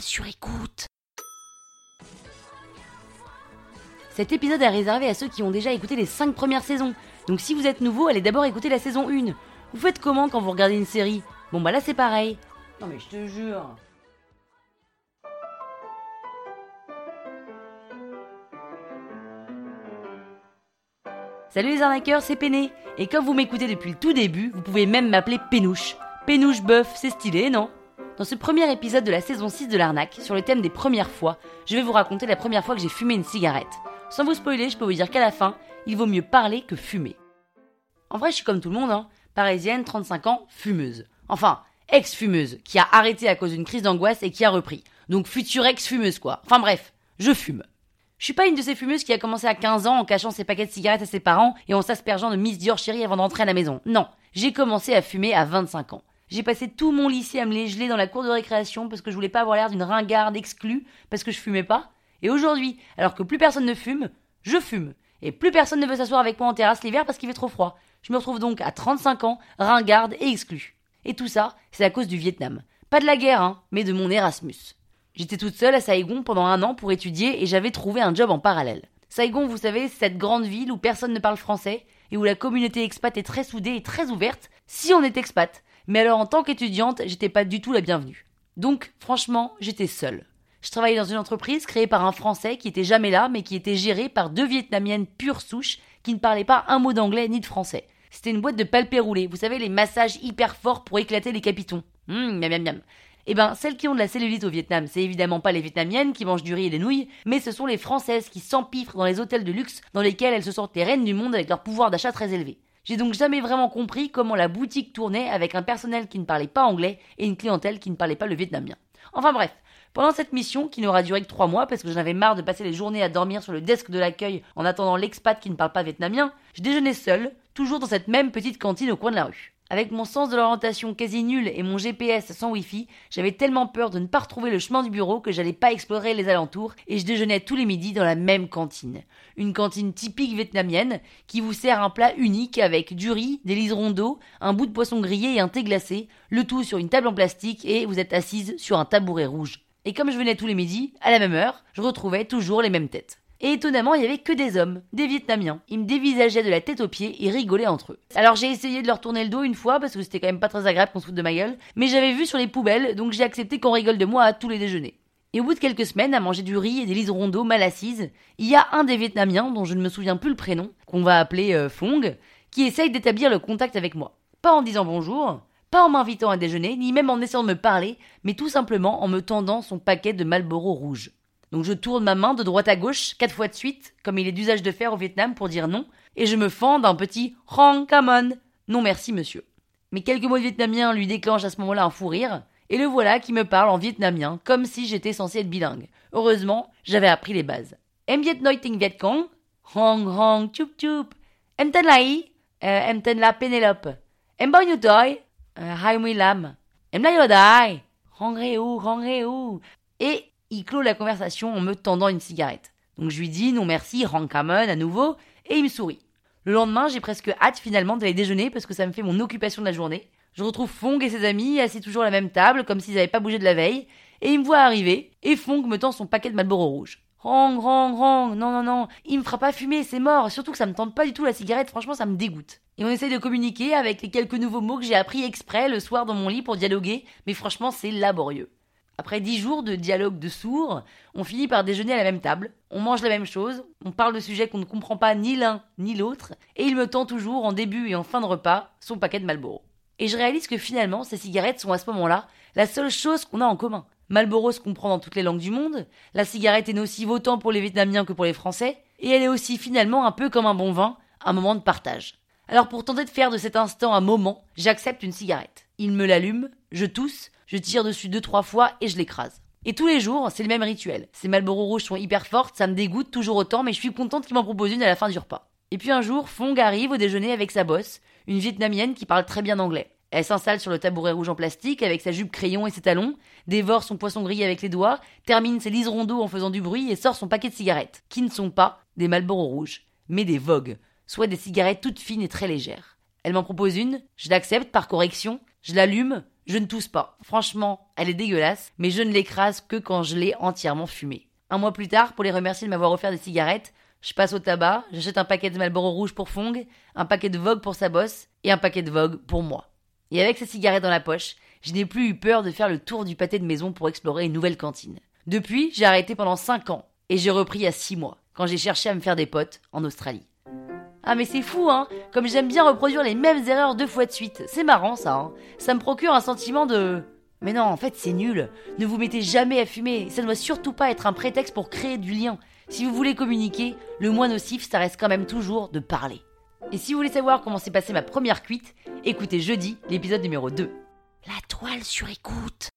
sur écoute. Cet épisode est réservé à ceux qui ont déjà écouté les 5 premières saisons. Donc si vous êtes nouveau, allez d'abord écouter la saison 1. Vous faites comment quand vous regardez une série? Bon bah là c'est pareil. Non mais je te jure. Salut les arnaqueurs, c'est Péné. Et comme vous m'écoutez depuis le tout début, vous pouvez même m'appeler Pénouche. Pénouche Bœuf, c'est stylé, non? Dans ce premier épisode de la saison 6 de l'arnaque, sur le thème des premières fois, je vais vous raconter la première fois que j'ai fumé une cigarette. Sans vous spoiler, je peux vous dire qu'à la fin, il vaut mieux parler que fumer. En vrai, je suis comme tout le monde, hein. Parisienne, 35 ans, fumeuse. Enfin, ex-fumeuse, qui a arrêté à cause d'une crise d'angoisse et qui a repris. Donc future ex-fumeuse, quoi. Enfin bref, je fume. Je suis pas une de ces fumeuses qui a commencé à 15 ans en cachant ses paquets de cigarettes à ses parents et en s'aspergeant de Miss Dior chérie avant d'entrer à la maison. Non, j'ai commencé à fumer à 25 ans. J'ai passé tout mon lycée à me les geler dans la cour de récréation parce que je voulais pas avoir l'air d'une ringarde exclue parce que je fumais pas. Et aujourd'hui, alors que plus personne ne fume, je fume. Et plus personne ne veut s'asseoir avec moi en terrasse l'hiver parce qu'il fait trop froid. Je me retrouve donc à 35 ans, ringarde et exclue. Et tout ça, c'est à cause du Vietnam. Pas de la guerre, hein, mais de mon Erasmus. J'étais toute seule à Saigon pendant un an pour étudier et j'avais trouvé un job en parallèle. Saigon, vous savez, c'est cette grande ville où personne ne parle français et où la communauté expat est très soudée et très ouverte si on est expat. Mais alors en tant qu'étudiante, j'étais pas du tout la bienvenue. Donc, franchement, j'étais seule. Je travaillais dans une entreprise créée par un Français qui était jamais là, mais qui était gérée par deux Vietnamiennes pure souche qui ne parlaient pas un mot d'anglais ni de français. C'était une boîte de palpé roulé, vous savez, les massages hyper forts pour éclater les capitons. Hum, miam miam miam. Eh ben, celles qui ont de la cellulite au Vietnam, c'est évidemment pas les Vietnamiennes qui mangent du riz et des nouilles, mais ce sont les Françaises qui s'empiffrent dans les hôtels de luxe dans lesquels elles se sentent les reines du monde avec leur pouvoir d'achat très élevé. J'ai donc jamais vraiment compris comment la boutique tournait avec un personnel qui ne parlait pas anglais et une clientèle qui ne parlait pas le vietnamien. Enfin bref, pendant cette mission, qui n'aura duré que trois mois parce que j'en avais marre de passer les journées à dormir sur le desk de l'accueil en attendant l'expat qui ne parle pas vietnamien, je déjeunais seul, toujours dans cette même petite cantine au coin de la rue. Avec mon sens de l'orientation quasi nul et mon GPS sans wifi, j'avais tellement peur de ne pas retrouver le chemin du bureau que j'allais pas explorer les alentours et je déjeunais tous les midis dans la même cantine. Une cantine typique vietnamienne qui vous sert un plat unique avec du riz, des liserons d'eau, un bout de poisson grillé et un thé glacé, le tout sur une table en plastique et vous êtes assise sur un tabouret rouge. Et comme je venais tous les midis, à la même heure, je retrouvais toujours les mêmes têtes. Et étonnamment, il y avait que des hommes, des Vietnamiens. Ils me dévisageaient de la tête aux pieds et rigolaient entre eux. Alors j'ai essayé de leur tourner le dos une fois parce que c'était quand même pas très agréable qu'on se foute de ma gueule, mais j'avais vu sur les poubelles, donc j'ai accepté qu'on rigole de moi à tous les déjeuners. Et au bout de quelques semaines, à manger du riz et des liserons d'eau mal assises, il y a un des Vietnamiens, dont je ne me souviens plus le prénom, qu'on va appeler euh, Fong, qui essaye d'établir le contact avec moi. Pas en disant bonjour, pas en m'invitant à déjeuner, ni même en essayant de me parler, mais tout simplement en me tendant son paquet de Marlboro rouge. Donc je tourne ma main de droite à gauche quatre fois de suite, comme il est d'usage de faire au Vietnam pour dire non, et je me fends d'un petit Hong Kamon. Non merci monsieur. Mais quelques mots de vietnamien lui déclenchent à ce moment-là un fou rire, et le voilà qui me parle en vietnamien, comme si j'étais censé être bilingue. Heureusement, j'avais appris les bases. Em Viet Noi Ting Viet Cong, Hong Hong Chup Chup, Em Ten Lai, euh, Em Ten La Pénélope, Em Bao Nhiêu Toi, Hai Mui Lam, Em La Yodai, Hong Reu, Hong Reu. Et il clôt la conversation en me tendant une cigarette. Donc je lui dis non merci, Rankamon à nouveau, et il me sourit. Le lendemain, j'ai presque hâte finalement d'aller déjeuner parce que ça me fait mon occupation de la journée. Je retrouve Fong et ses amis assis toujours à la même table, comme s'ils n'avaient pas bougé de la veille, et ils me voient arriver, et Fong me tend son paquet de Marlboro rouge. Rang, rang, rang, non, non, non, il me fera pas fumer, c'est mort, surtout que ça me tente pas du tout la cigarette, franchement ça me dégoûte. Et on essaye de communiquer avec les quelques nouveaux mots que j'ai appris exprès le soir dans mon lit pour dialoguer, mais franchement c'est laborieux. Après dix jours de dialogue de sourds, on finit par déjeuner à la même table, on mange la même chose, on parle de sujets qu'on ne comprend pas ni l'un ni l'autre, et il me tend toujours en début et en fin de repas son paquet de Marlboro. Et je réalise que finalement, ces cigarettes sont à ce moment-là la seule chose qu'on a en commun. Marlboro se comprend dans toutes les langues du monde, la cigarette est nocive autant pour les Vietnamiens que pour les Français, et elle est aussi finalement un peu comme un bon vin, un moment de partage. Alors pour tenter de faire de cet instant un moment, j'accepte une cigarette. Il me l'allume, je tousse, je tire dessus deux trois fois et je l'écrase. Et tous les jours, c'est le même rituel. Ces Marlboro rouges sont hyper fortes, ça me dégoûte toujours autant, mais je suis contente qu'il m'en propose une à la fin du repas. Et puis un jour, Fong arrive au déjeuner avec sa bosse, une vietnamienne qui parle très bien anglais. Elle s'installe sur le tabouret rouge en plastique avec sa jupe crayon et ses talons, dévore son poisson grillé avec les doigts, termine ses liserons d'eau en faisant du bruit et sort son paquet de cigarettes, qui ne sont pas des Marlboro rouges, mais des Vogue, soit des cigarettes toutes fines et très légères. Elle m'en propose une, je l'accepte par correction, je l'allume, Je ne tousse pas. Franchement, elle est dégueulasse, mais je ne l'écrase que quand je l'ai entièrement fumée. Un mois plus tard, pour les remercier de m'avoir offert des cigarettes, je passe au tabac, j'achète un paquet de Marlboro rouge pour Fong, un paquet de Vogue pour sa bosse et un paquet de Vogue pour moi. Et avec ces cigarettes dans la poche, je n'ai plus eu peur de faire le tour du pâté de maison pour explorer une nouvelle cantine. Depuis, j'ai arrêté pendant 5 ans et j'ai repris a 6 mois, quand j'ai cherché à me faire des potes en Australie. Ah mais c'est fou hein Comme j'aime bien reproduire les mêmes erreurs deux fois de suite. C'est marrant ça hein Ça me procure un sentiment de... Mais non, en fait c'est nul. Ne vous mettez jamais à fumer. Ça ne doit surtout pas être un prétexte pour créer du lien. Si vous voulez communiquer, le moins nocif, ça reste quand même toujours de parler. Et si vous voulez savoir comment s'est passée ma première cuite, écoutez jeudi l'épisode numéro 2. La toile sur écoute